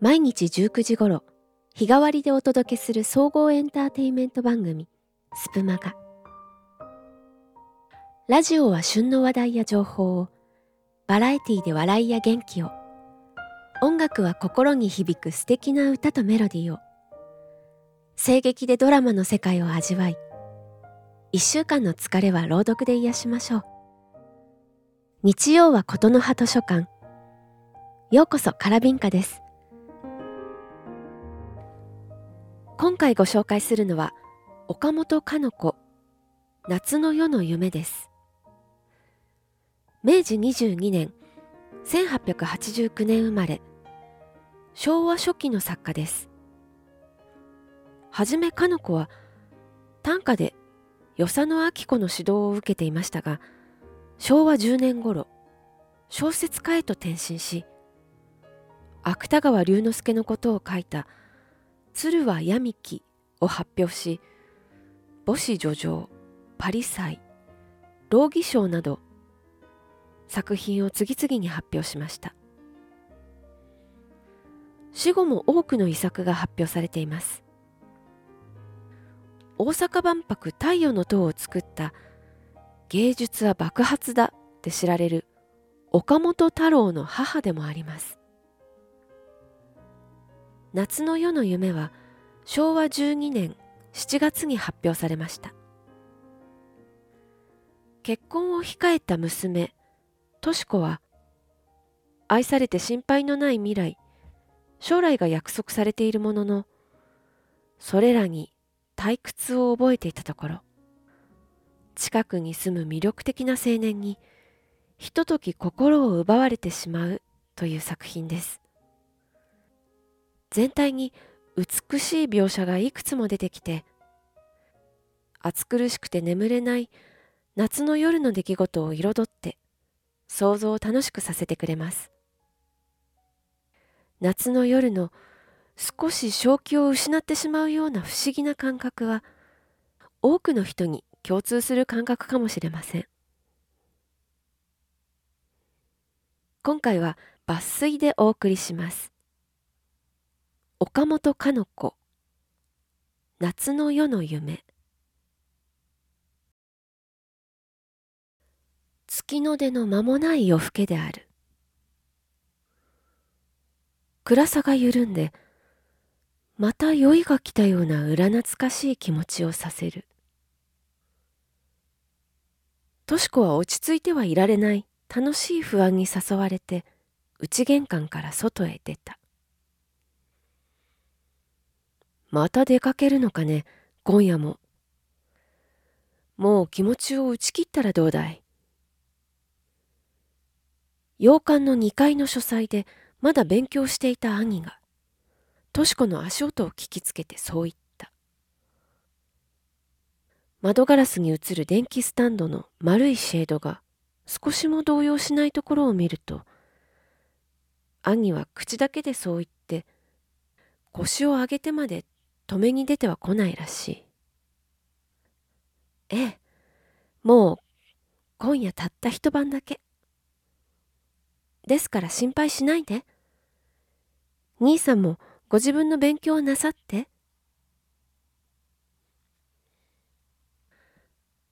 毎日19時頃日替わりでお届けする総合エンターテインメント番組スプマガ。ラジオは旬の話題や情報をバラエティで笑いや元気を音楽は心に響く素敵な歌とメロディーを声劇でドラマの世界を味わい一週間の疲れは朗読で癒しましょう。日曜は琴の葉図書館。ようこそカラビンカです。回ご紹介するのは岡本かの子夏の夜の夢です。明治22年1889年生まれ昭和初期の作家です。はじめかの子は短歌で与謝野明子の指導を受けていましたが昭和10年頃小説家へと転身し芥川龍之介のことを書いた「鶴は闇木」を発表し母子叙情パリ祭老義賞など作品を次々に発表しました。死後も多くの遺作が発表されています。大阪万博太陽の塔を作った芸術は爆発だって知られる岡本太郎の母でもあります。夏の夜の夢は昭和12年7月に発表されました。結婚を控えた娘とし子は愛されて心配のない未来将来が約束されているもののそれらに退屈を覚えていたところ近くに住む魅力的な青年にひととき心を奪われてしまうという作品です。全体に美しい描写がいくつも出てきて暑苦しくて眠れない夏の夜の出来事を彩って想像を楽しくさせてくれます。夏の夜の少し正気を失ってしまうような不思議な感覚は多くの人に共通する感覚かもしれません。今回は抜粋でお送りします。岡本かの子。夏の夜の夢。月の出の間もない夜更けである。暗さが緩んでまた酔いが来たような裏懐かしい気持ちをさせる。とし子は落ち着いてはいられない。楽しい不安に誘われて内玄関から外へ出た。また出かけるのかね、今夜も。もう気持ちを打ち切ったらどうだい？洋館の2階の書斎でまだ勉強していた兄が、とし子の足音を聞きつけてそう言った。窓ガラスに映る電気スタンドの丸いシェードが少しも動揺しないところを見ると、兄は口だけでそう言って、腰を上げてまで止めに出ては来ないらしい。ええ、もう今夜たった一晩だけ。ですから心配しないで。兄さんもご自分の勉強をなさって。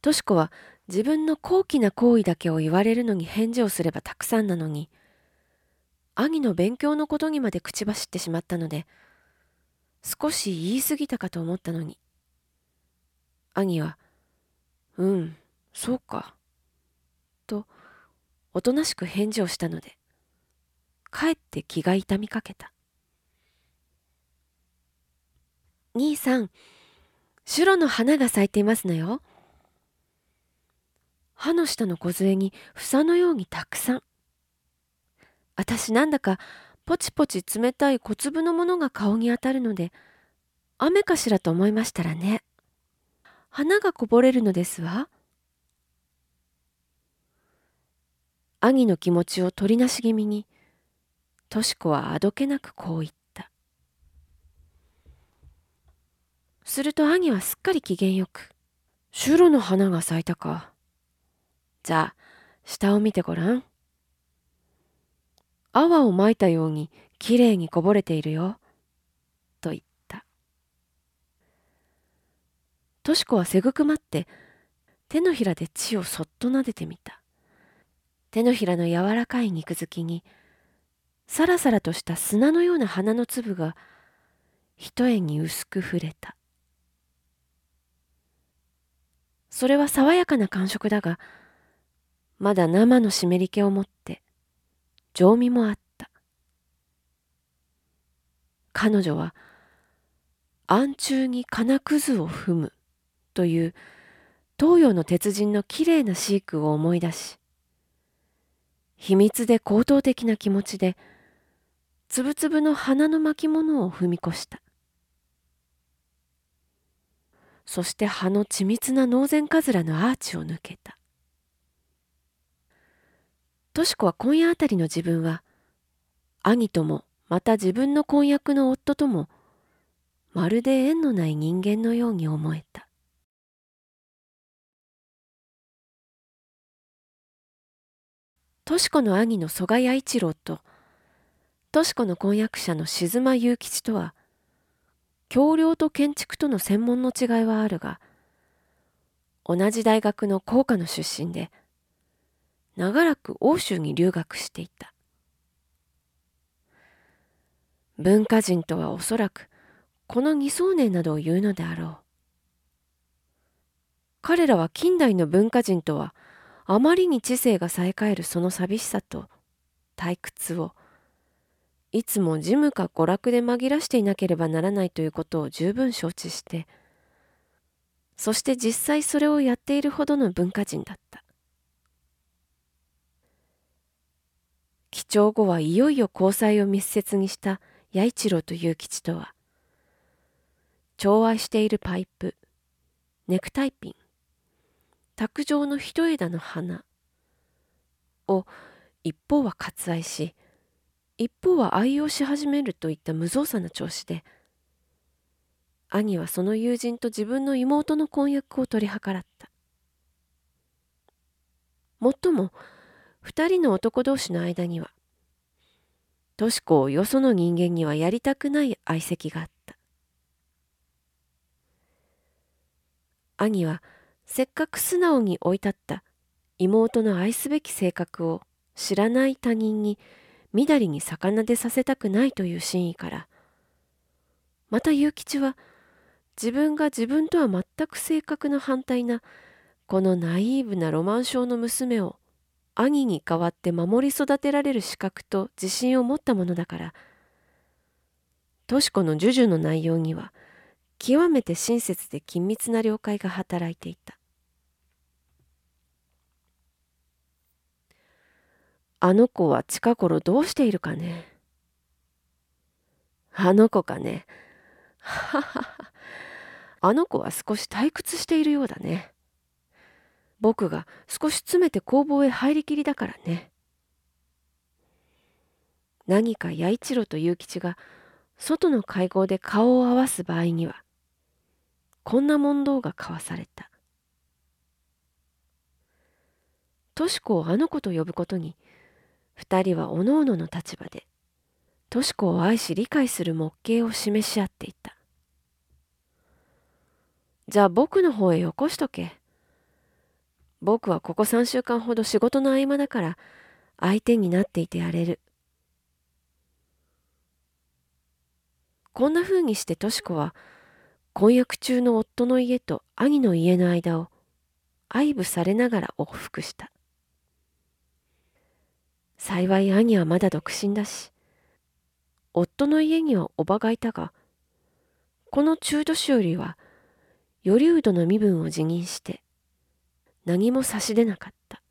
とし子は自分の高貴な行為だけを言われるのに返事をすればたくさんなのに、兄の勉強のことにまで口走ってしまったので、少し言い過ぎたかと思ったのに。兄は、うん、そうか。と、おとなしく返事をしたので、かえって気が痛みかけた。兄さん、シュロの花が咲いていますのよ。歯の下の梢に房のようにたくさん。私なんだかポチポチ冷たい小粒のものが顔に当たるので、雨かしらと思いましたらね。花がこぼれるのですわ。兄の気持ちを取りなし気味に、とし子はあどけなくこう言った。すると兄はすっかり機嫌よく、シュロの花が咲いたか。じゃあ、下を見てごらん。泡をまいたようにきれいにこぼれているよ。と言った。としこはせぐくまって手のひらで血をそっと撫でてみた。手のひらの柔らかい肉付きにさらさらとした砂のような花の粒が一重に薄く触れた。それは爽やかな感触だが、まだ生の湿り気を持って、情味もあった。彼女は、暗中に金くずを踏むという東洋の鉄人のきれいなシークを思い出し、秘密で高等的な気持ちで、つぶつぶの花の巻物を踏み越した。そして葉の緻密なノーゼンカズラのアーチを抜けた。とし子は今夜あたりの自分は、兄ともまた自分の婚約の夫とも、まるで縁のない人間のように思えた。とし子の兄の曽我谷一郎と、とし子の婚約者の静間雄吉とは、橋梁と建築との専門の違いはあるが、同じ大学の工科の出身で、長らく欧州に留学していた。文化人とはおそらく、この二層年などを言うのであろう。彼らは近代の文化人とは、あまりに知性がさえかえるその寂しさと退屈をいつも事務か娯楽で紛らしていなければならないということを十分承知してそして実際それをやっているほどの文化人だった帰郷後はいよいよ交際を密接にした八一郎という吉とは寵愛しているパイプネクタイピン卓上の一枝の花を一方は割愛し一方は愛用し始めるといった無造作な調子で兄はその友人と自分の妹の婚約を取り計らった。もっとも二人の男同士の間にはとし子をよその人間にはやりたくない愛席があった。兄はせっかく素直に追い立った妹の愛すべき性格を知らない他人にみだりに魚でさせたくないという真意からまた結吉は自分が自分とは全く性格の反対なこのナイーブなロマン症の娘を兄に代わって守り育てられる資格と自信を持ったものだからとし子の授受の内容には極めて親切で緊密な了解が働いていたあの子は近頃どうしているかね？あの子かね？ははは。あの子は少し退屈しているようだね。僕が少し詰めて工房へ入りきりだからね。何か八一郎と勇吉が外の会合で顔を合わす場合には、こんな問答が交わされた。とし子をあの子と呼ぶことに、二人はおのおのの立場で、とし子を愛し理解する模型を示し合っていた。じゃあ僕の方へよこしとけ。僕はここ三週間ほど仕事の合間だから相手になっていてやれる。こんな風にしてとし子は婚約中の夫の家と兄の家の間を愛撫されながら往復した。幸い兄はまだ独身だし、夫の家にはおばがいたが、この中年よりは、頼人の身分を辞任して、何も差し出なかった。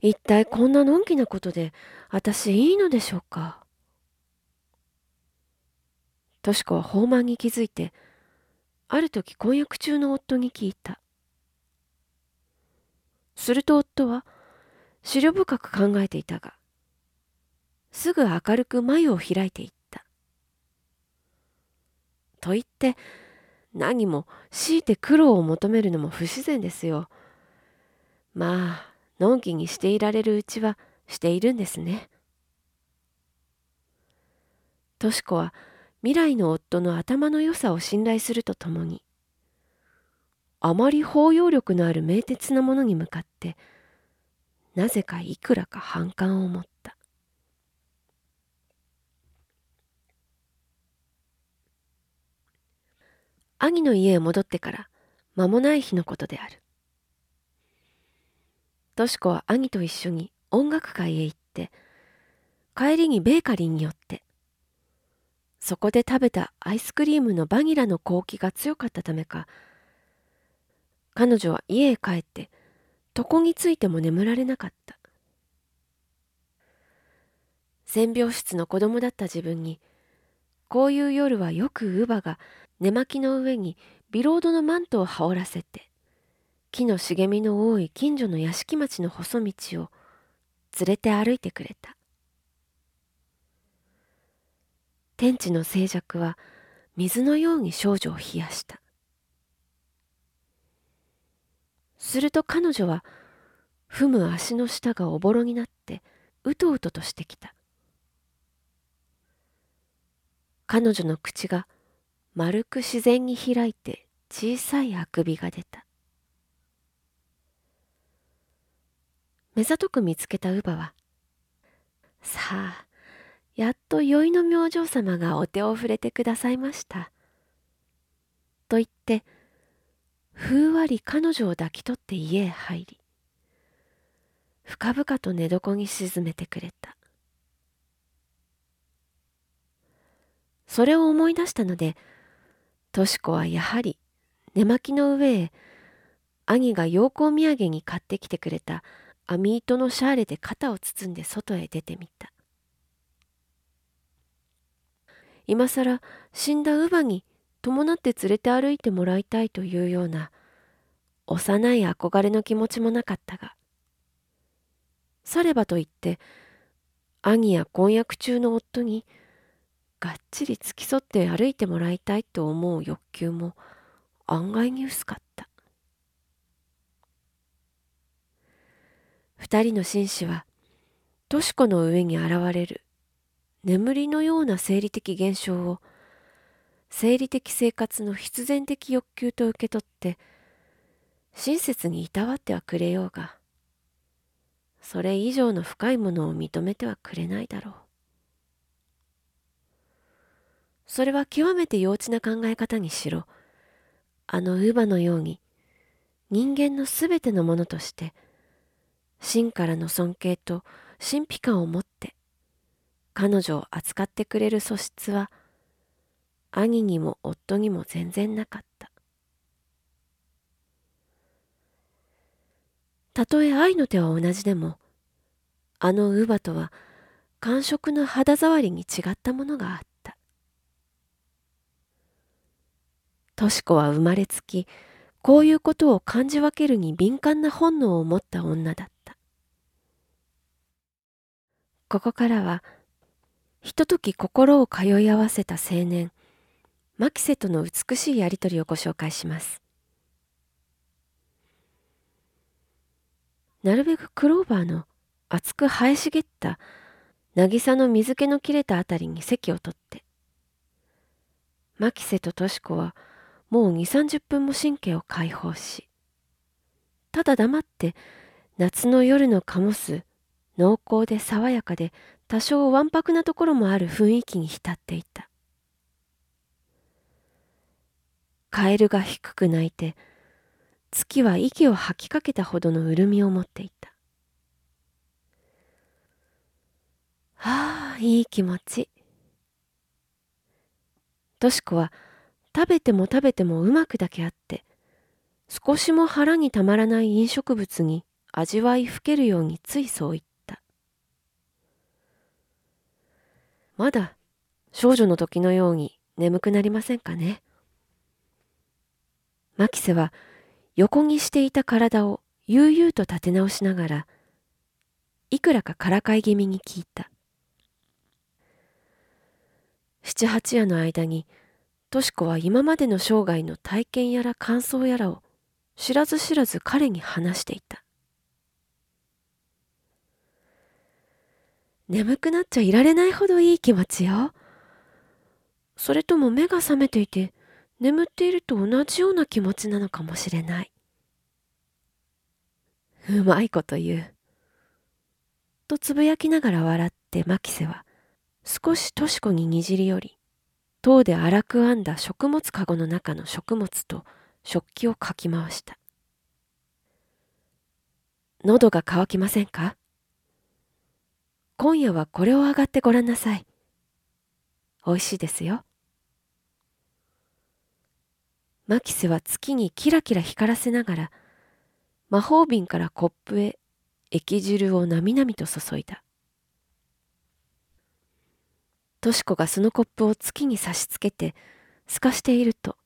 一体こんなのんきなことで、私いいのでしょうか？とし子は放慢に気づいて、ある時婚約中の夫に聞いた。すると夫は、思慮深く考えていたが、すぐ明るく眉を開いていった。と言って、何も強いて苦労を求めるのも不自然ですよ。まあ、のんきにしていられるうちはしているんですね。とし子は未来の夫の頭の良さを信頼するとともにあまり包容力のある明徹なものに向かってなぜかいくらか反感を持った兄の家へ戻ってから間もない日のことである。とし子は兄と一緒に音楽会へ行って帰りにベーカリーに寄ってそこで食べたアイスクリームのバニラの香気が強かったためか彼女は家へ帰って床についても眠られなかった。洗病室の子供だった自分にこういう夜はよく乳母が寝巻きの上にビロードのマントを羽織らせて木の茂みの多い近所の屋敷町の細道を連れて歩いてくれた。天地の静寂は水のように少女を冷やした。すると彼女は踏む足の下がおぼろになってうとうととしてきた。彼女の口が丸く自然に開いて小さいあくびが出た。目ざとく見つけた乳母は「さあやっと宵の明星様がお手を触れてくださいました」と言ってふんわり彼女を抱き取って家へ入り深々と寝床に沈めてくれた。それを思い出したのでとし子はやはり寝巻きの上へ兄が陽光土産に買ってきてくれた網糸のシャーレで肩を包んで外へ出てみた。今さら死んだ乳母に伴って連れて歩いてもらいたいというような幼い憧れの気持ちもなかったがさればと言って兄や婚約中の夫にがっちり付き添って歩いてもらいたいと思う欲求も案外に薄かった。二人の紳士はとし子の上に現れる眠りのような生理的現象を生理的生活の必然的欲求と受け取って親切にいたわってはくれようがそれ以上の深いものを認めてはくれないだろう。それは極めて幼稚な考え方にしろ。あの乳母のように人間のすべてのものとして真からの尊敬と神秘感を持って彼女を扱ってくれる素質は兄にも夫にも全然なかった。たとえ愛の手は同じでもあの乳母とは感触の肌触りに違ったものがあった。とし子は生まれつきこういうことを感じ分けるに敏感な本能を持った女だったここからはひととき心を通い合わせた青年マキセとの美しいやりとりをご紹介します。なるべくクローバーの厚く生え茂った渚の水気の切れたあたりに席を取ってマキセとトシコはもう2 3 0分も神経を解放しただ黙って夏の夜の醸す濃厚で爽やかで多少わんぱくなところもある雰囲気に浸っていた。カエルが低く鳴いて月は息を吐きかけたほどの潤みを持っていた。ああいい気持ち。とし子は食べても食べてもうまくだけあって少しも腹にたまらない飲食物に味わいふけるようについそう言った。まだ少女の時のように眠くなりませんかね。マキセは横にしていた体を悠々と立て直しながらいくらかからかい気味に聞いた。七八夜の間にとし子は今までの生涯の体験やら感想やらを知らず知らず彼に話していた眠くなっちゃいられないほどいい気持ちよ。それとも目が覚めていて眠っていると同じような気持ちなのかもしれない。うまいこと言う。とつぶやきながら笑って牧瀬は少しとしこににじり寄り塔で荒く編んだ食物かごの中の食物と食器をかき回した。喉が渇きませんか？今夜はこれを上がってごらんなさい。美味しいですよ。マキセは月にキラキラ光らせながら魔法瓶からコップへ液汁をなみなみと注いだ。としこがそのコップを月に差しつけて透かしていると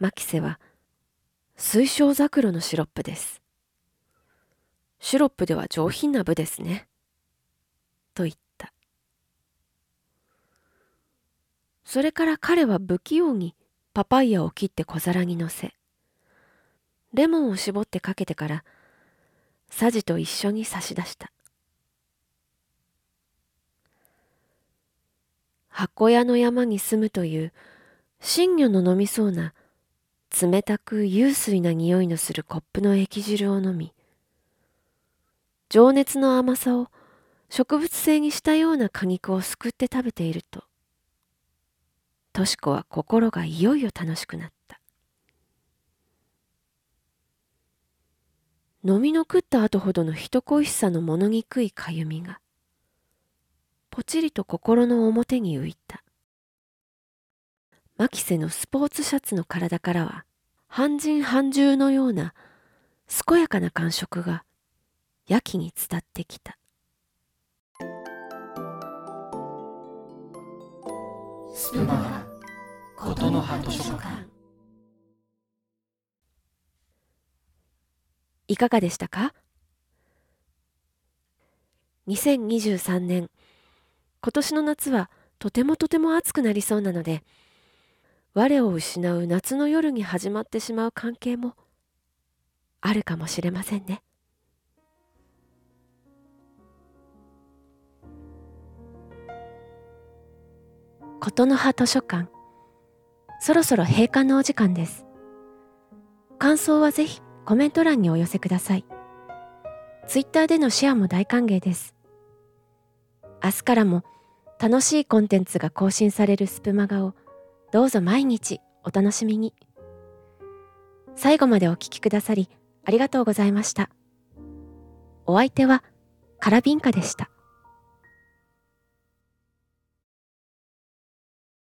マキセは水晶ザクロのシロップです。シロップでは上品な部ですね。と言った。それから彼は不器用にパパイヤを切って小皿に乗せ、レモンを絞ってかけてから、サジと一緒に差し出した。箱屋の山に住むという真魚の飲みそうな冷たく幽水な匂いのするコップの液汁を飲み情熱の甘さを植物性にしたような果肉をすくって食べているととし子は心がいよいよ楽しくなった。飲みの食った後ほどの人恋しさの物にくいかゆみがぽちりと心の表に浮いた。牧瀬のスポーツシャツの体からは半人半獣のような健やかな感触がやきに伝ってきた。スプマガ琴の葉図書館。いかがでしたか？2023年今年の夏はとてもとても暑くなりそうなので我を失う夏の夜に始まってしまう関係もあるかもしれませんね。琴の葉図書館そろそろ閉館のお時間です。感想はぜひコメント欄にお寄せください。ツイッターでのシェアも大歓迎です。明日からも楽しいコンテンツが更新されるスプマガをどうぞ毎日お楽しみに。最後までお聴きくださりありがとうございました。お相手はカラビンカでした。